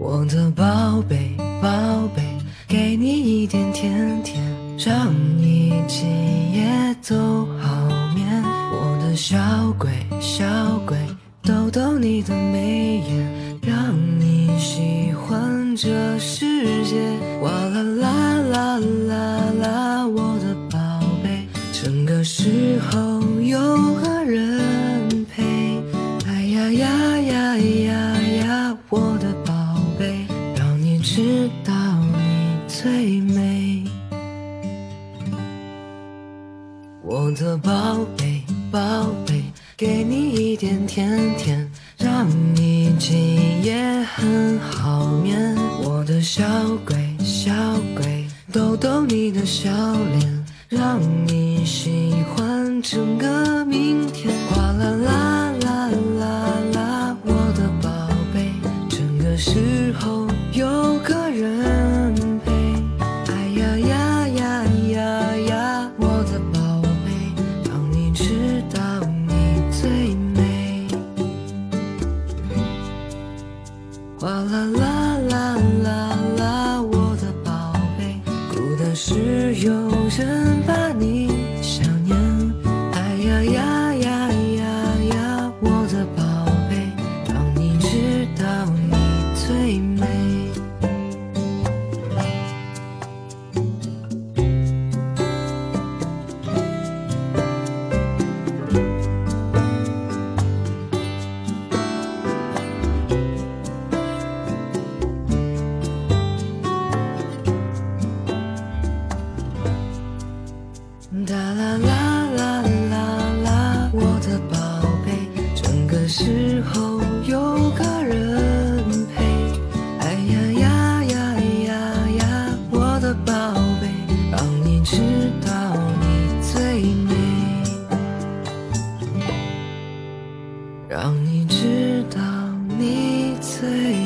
我的宝贝，宝贝，给你一点甜甜，让你今夜都好眠。我的小鬼，小鬼，逗逗你的眉眼，让你喜欢这世界。哇啦啦啦啦，知道你最美。我的宝贝，宝贝，给你一点甜甜，让你今夜很好眠。我的小鬼，小鬼，逗逗你的笑脸，让哗啦啦啦啦。让你知道你最